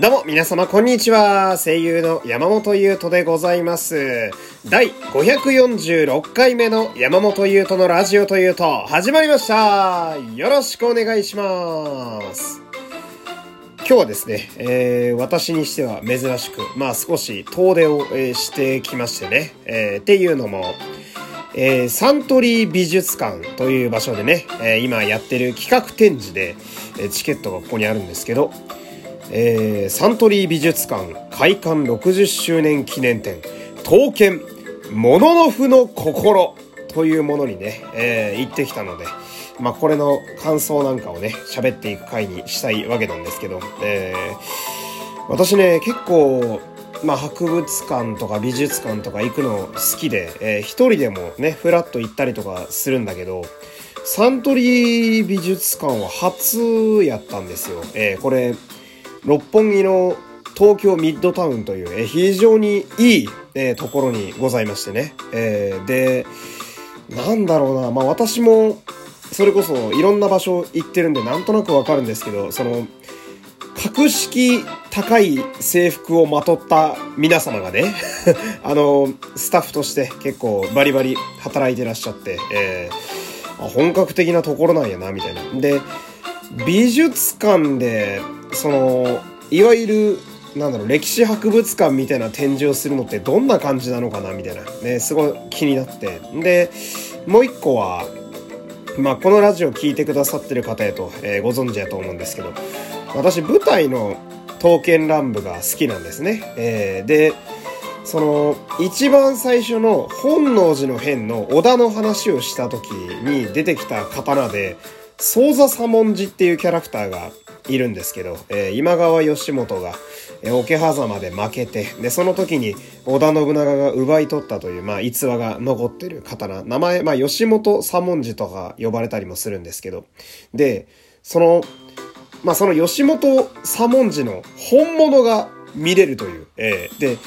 どうも、皆様、こんにちは。声優の山本優斗でございます。第546回目の山本優斗のラジオというと、始まりました。よろしくお願いします。今日はですね、えー私にしては珍しく、まあ少し遠出を、えーしてきましてね、えーっていうのも、えーサントリー美術館という場所でね、えー今やってる企画展示で、えーチケットがここにあるんですけど、えーサントリー美術館開館60周年記念展刀剣モノノフの心というものにね、えー行ってきたので、まあこれの感想なんかをね、喋っていく回にしたいわけなんですけど、えー私ね、結構、まあ博物館とか美術館とか行くの好きで、えー一人でもね、フラッと行ったりとかするんだけど、サントリー美術館は初やったんですよ。えーこれ、六本木の東京ミッドタウンという、え非常にいい、えところにございましてね。えーで、なんだろうな、まあ私も、それこそいろんな場所行ってるんでなんとなくわかるんですけど、その、格式高い制服をまとった皆様がね、あの、スタッフとして結構バリバリ働いてらっしゃって、えー本格的なところなんやな、みたいな。で、美術館で、その、いわゆる、なんだろう、歴史博物館みたいな展示をするのってどんな感じなのかな、みたいな。ね、すごい気になって。で、もう一個は、まあ、このラジオ聞いてくださってる方やと、えーご存知やと思うんですけど、私、舞台の刀剣乱舞が好きなんですね。えーで、その、一番最初の本能寺の変の織田の話をした時に出てきた刀で、宗座左文字っていうキャラクターがいるんですけど、えー今川義元が、えー桶狭間で負けて、で、その時に織田信長が奪い取ったという、まあ、逸話が残ってる刀。名前、まあ、義元左文字とか呼ばれたりもするんですけど、で、その、まあ、その吉本左文字の本物が見れるという。えーで、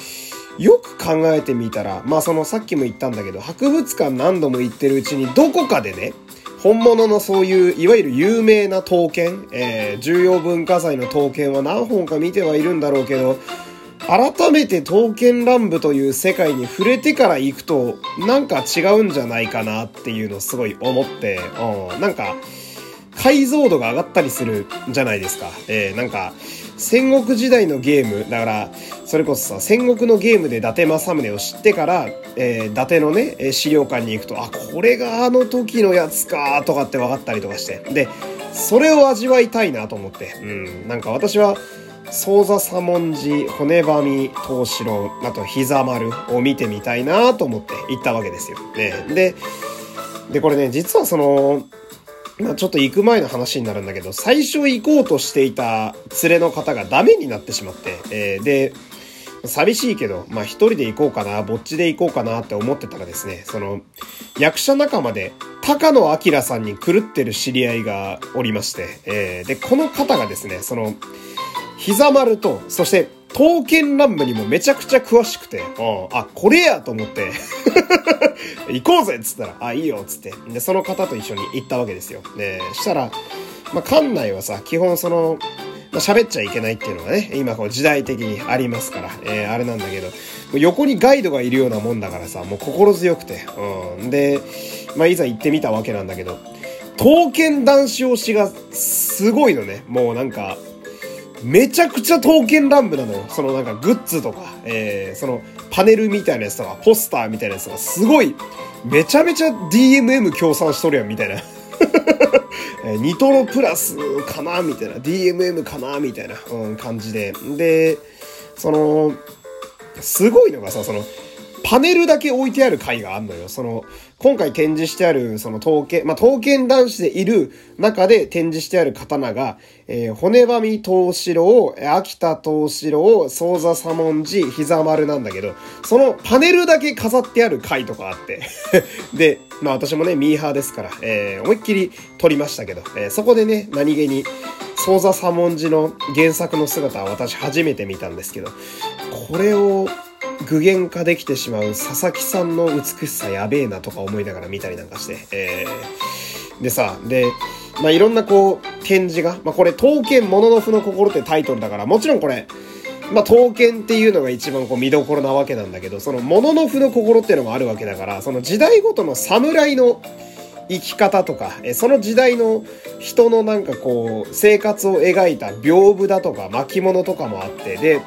よく考えてみたら、まあ、そのさっきも言ったんだけど、博物館何度も行ってるうちにどこかでね、本物のそういう、いわゆる有名な刀剣、えー重要文化財の刀剣は何本か見てはいるんだろうけど、改めて刀剣乱舞という世界に触れてから行くと、なんか違うんじゃないかなっていうのをすごい思って、うん、なんか、解像度が上がったりするじゃないですか。えー、なんか、戦国時代のゲーム、だから、それこそさ、戦国のゲームで伊達政宗を知ってから、えー、伊達のね、資料館に行くと、あ、これがあの時のやつか、とかって分かったりとかして。で、それを味わいたいなと思って。うん、なんか私は、宗座左文字、骨ばみ、東四郎あと膝丸を見てみたいなと思って行ったわけですよ。ね、で、で、これね、実はその、ちょっと行く前の話になるんだけど、最初行こうとしていた連れの方がダメになってしまって、えーで、寂しいけど、まあ一人で行こうかな、ぼっちで行こうかなって思ってたらですね、その、役者仲間で、高野明さんに狂ってる知り合いがおりまして、えーで、この方がですね、その、膝丸と、そして、刀剣乱舞にもめちゃくちゃ詳しくて、うんあ、これやと思って、行こうぜっつったら、あ、いいよっつって。で、その方と一緒に行ったわけですよ。で、したら、まあ、館内はさ、基本その、まあ、喋っちゃいけないっていうのがね、今こう時代的にありますから、えーあれなんだけど、横にガイドがいるようなもんだからさ、もう心強くて、うん。で、まあ、いざ行ってみたわけなんだけど、刀剣男子推しがすごいのね。もうなんか、めちゃくちゃ刀剣乱舞なのよ。そのなんかグッズとか、えー、そのパネルみたいなやつとか、ポスターみたいなやつとか、すごい、めちゃめちゃ DMM 協賛しとるやん、みたいな。えーニトロプラスかなみたいな。DMM かなみたいな、うん、感じで。で、その、すごいのがさ、その、パネルだけ置いてある回があんのよ。その、今回展示してある、その刀剣、まあ、刀剣男子でいる中で展示してある刀が、えー骨ばみ東四郎、秋田東四郎、宗座左文字、膝丸なんだけど、そのパネルだけ飾ってある回とかあって。で、まあ私もね、ミーハーですから、えー思いっきり撮りましたけど、えーそこでね、何気に、宗座左文字の原作の姿は私初めて見たんですけど、これを具現化できてしまう佐々木さんの美しさやべえなとか思いながら見たりなんかして、えー。でさ、で、まあ、いろんなこう、展示が、まあ、これ、刀剣モノノフの心ってタイトルだから、もちろんこれ、まあ、刀剣っていうのが一番こう見どころなわけなんだけど、その、もののふの心っていうのもあるわけだから、その時代ごとの侍の生き方とか、その時代の人のなんかこう、生活を描いた屏風だとか巻物とかもあって、で、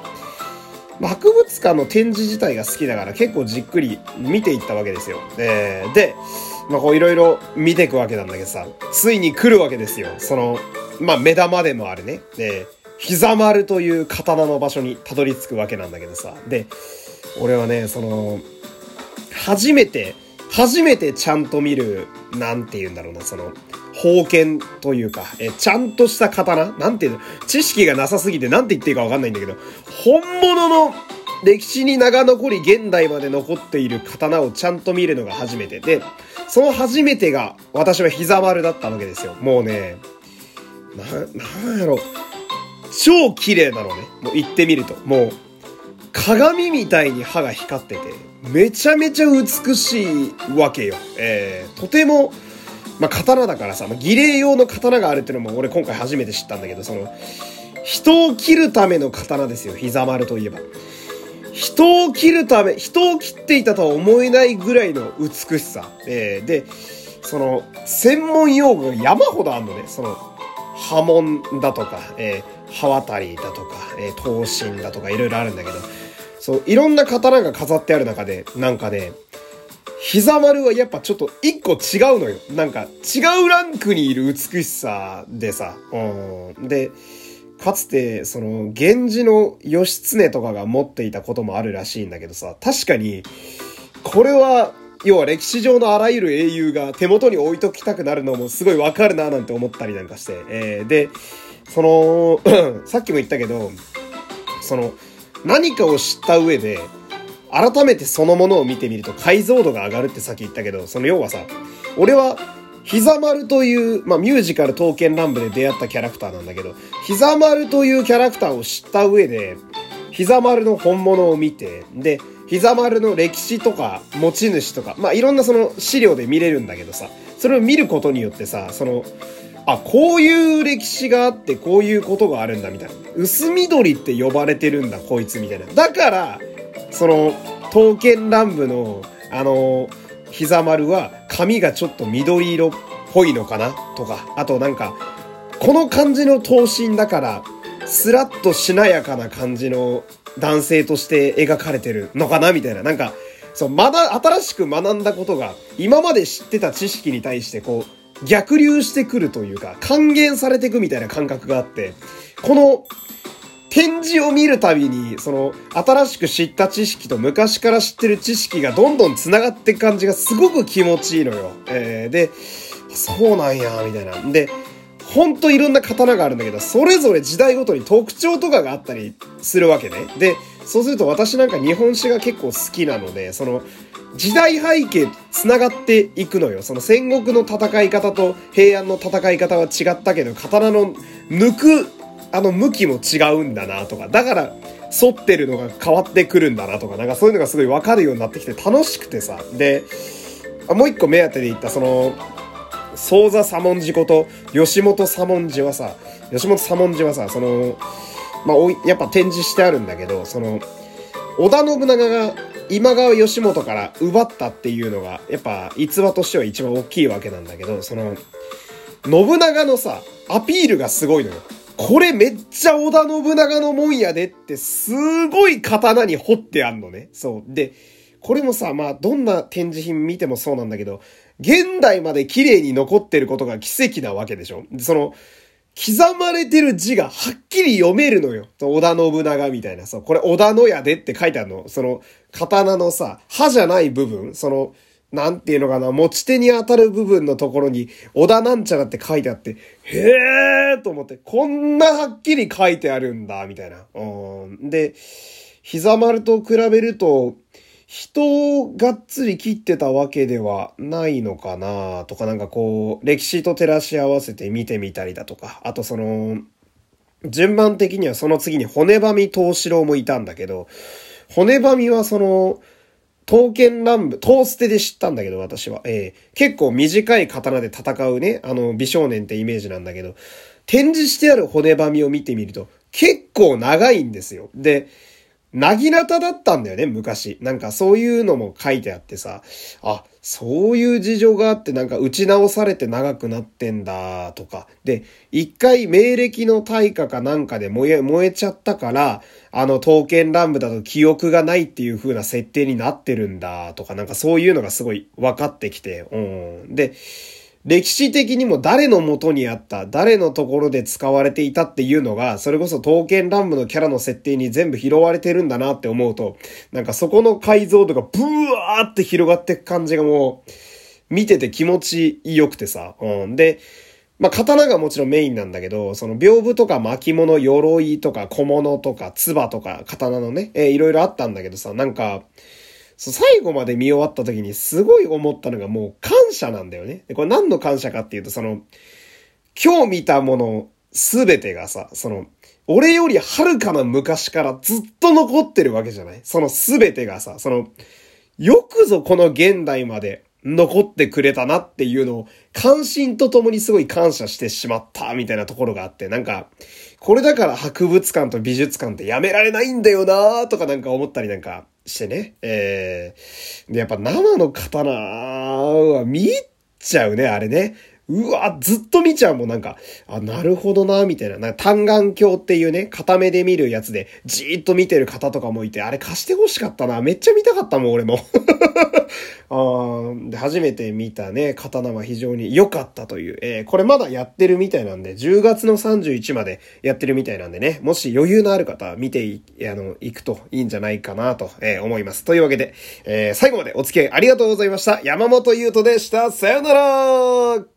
博物館の展示自体が好きだから結構じっくり見ていったわけですよ。えー、で、まあこういろいろ見ていくわけなんだけどさ、ついに来るわけですよ。その、まあ目玉でもあるね。で、膝丸という刀の場所にたどり着くわけなんだけどさ。で、俺はね、その、初めて、初めてちゃんと見る、なんて言うんだろうな、その、宝剣というか、え、ちゃんとした刀？なんていうの？知識がなさすぎてなんて言っていいかわかんないんだけど、本物の歴史に長残り現代まで残っている刀をちゃんと見るのが初めてで、その初めてが私は膝丸だったわけですよ。もうね、な、なんやろ。超綺麗なのね。もう言ってみると。もう、鏡みたいに歯が光ってて、めちゃめちゃ美しいわけよ。えー、とても、まあ、刀だからさ、まあ、儀礼用の刀があるっていうのも俺今回初めて知ったんだけど、その、人を切るための刀ですよ、膝丸といえば。人を切るため、人を切っていたとは思えないぐらいの美しさ。えー、で、その、専門用語が山ほどあるのね。その、波紋だとか、えー、刃渡りだとか、えー、刀身だとかいろいろあるんだけど、そう、いろんな刀が飾ってある中で、なんかね、膝丸はやっぱちょっと一個違うのよ。なんか違うランクにいる美しさでさ。うん。で、かつて、その、源氏の義経とかが持っていたこともあるらしいんだけどさ、確かに、これは、要は歴史上のあらゆる英雄が手元に置いときたくなるのもすごいわかるななんて思ったりなんかして。えー、で、その、さっきも言ったけど、その、何かを知った上で、改めてそのものを見てみると解像度が上がるってさっき言ったけど、その要はさ、俺は、膝丸という、まあ、ミュージカル刀剣乱舞で出会ったキャラクターなんだけど、膝丸というキャラクターを知った上で、膝丸の本物を見て、で、膝丸の歴史とか持ち主とか、まあ、いろんなその資料で見れるんだけどさ、それを見ることによってさ、その、あ、こういう歴史があって、こういうことがあるんだ、みたいな。薄緑って呼ばれてるんだ、こいつ、みたいな。だから、その、刀剣乱舞の、あの、膝丸は髪がちょっと緑色っぽいのかな？とか、あとなんか、この感じの頭身だから、スラッとしなやかな感じの男性として描かれてるのかな？みたいな。なんか、そう、まだ新しく学んだことが、今まで知ってた知識に対してこう、逆流してくるというか、還元されてくみたいな感覚があって、この展示を見るたびに、その、新しく知った知識と昔から知ってる知識がどんどん繋がっていく感じがすごく気持ちいいのよ。えー、で、そうなんや、みたいな。で、ほんといろんな刀があるんだけど、それぞれ時代ごとに特徴とかがあったりするわけね。で、そうすると私なんか日本史が結構好きなので、その、時代背景繋がっていくのよ。その戦国の戦い方と平安の戦い方は違ったけど、刀の抜くあの向きも違うんだなとか、だから反ってるのが変わってくるんだなとか、なんかそういうのがすごいわかるようになってきて楽しくてさ。で、もう一個目当てで言ったその、宗座左文字こと吉本左文字はさ、吉本左文字はさ、その、まあ、やっぱ展示してあるんだけど、その、織田信長が今川義元から奪ったっていうのが、やっぱ逸話としては一番大きいわけなんだけど、その、信長のさ、アピールがすごいのよ。これめっちゃ織田信長のもんやでってすごい刀に彫ってあんのね。そう。で、これもさ、まあ、どんな展示品見てもそうなんだけど、現代まで綺麗に残ってることが奇跡なわけでしょその、刻まれてる字がはっきり読めるのよ。織田信長みたいな。そう、これ織田のやでって書いてあるの。その、刀のさ、刃じゃない部分、その、なんていうのかな、持ち手に当たる部分のところに、小田なんちゃらって書いてあって、へーと思って、こんなはっきり書いてあるんだ、みたいな。うん。で、膝丸と比べると、人をがっつり切ってたわけではないのかなとかなんかこう、歴史と照らし合わせて見てみたりだとか、あとその、順番的にはその次に骨ばみ東四郎もいたんだけど、骨ばみはその、刀剣乱舞、刀捨てで知ったんだけど、私は。えー、結構短い刀で戦うね、あの、美少年ってイメージなんだけど、展示してある骨ばみを見てみると、結構長いんですよ。で、なぎなただったんだよね、昔。なんかそういうのも書いてあってさ、あ、そういう事情があってなんか打ち直されて長くなってんだとか。で、一回命歴の対価かなんかで燃え、燃えちゃったから、あの刀剣乱舞だと記憶がないっていう風な設定になってるんだとか、なんかそういうのがすごい分かってきて、うん。で、歴史的にも誰の元にあった、誰のところで使われていたっていうのが、それこそ刀剣乱舞のキャラの設定に全部拾われてるんだなって思うと、なんかそこの解像度がブワーって広がっていく感じがもう、見てて気持ち良くてさ。うん。で、まあ、刀がもちろんメインなんだけど、その屏風とか巻物、鎧とか小物とか、唾とか、刀のね、え、いろいろあったんだけどさ、なんか、最後まで見終わった時にすごい思ったのがもう感謝なんだよね。これ何の感謝かっていうと、その、今日見たものすべてがさ、その、俺よりはるかな昔からずっと残ってるわけじゃない？そのすべてがさ、その、よくぞこの現代まで残ってくれたなっていうのを、関心とともにすごい感謝してしまったみたいなところがあって、なんか、これだから博物館と美術館ってやめられないんだよなーとかなんか思ったりなんかしてね。えー、で、やっぱ生の刀は見ちゃうね、あれね。うわ、ずっと見ちゃうもん、なんか、あ、なるほどな、みたいな。なんか単眼鏡っていうね、片目で見るやつで、じーっと見てる方とかもいて、あれ貸してほしかったな。めっちゃ見たかったもん、俺も。あーで、初めて見たね、刀は非常に良かったという。えー、これまだやってるみたいなんで、10月の31までやってるみたいなんでね、もし余裕のある方、見てい、あの、行くといいんじゃないかなと、えー、思います。というわけで、えー、最後までお付き合いありがとうございました。山本優斗でした。さよなら